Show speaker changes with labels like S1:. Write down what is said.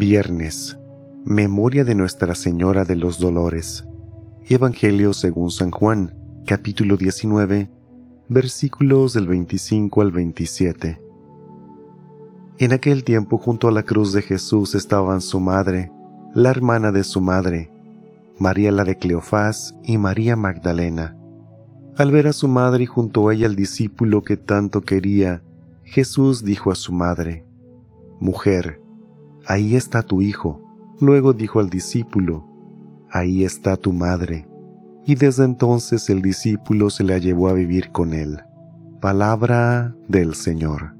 S1: Viernes. Memoria de Nuestra Señora de los Dolores. Evangelio según San Juan, capítulo 19, versículos del 25 al 27. En aquel tiempo junto a la cruz de Jesús estaban su madre, la hermana de su madre, María la de Cleofás y María Magdalena. Al ver a su madre y junto a ella el discípulo que tanto quería, Jesús dijo a su madre, Mujer, ahí está tu hijo. Luego dijo al discípulo, Ahí está tu madre. Y desde entonces el discípulo se la llevó a vivir con él. Palabra del Señor.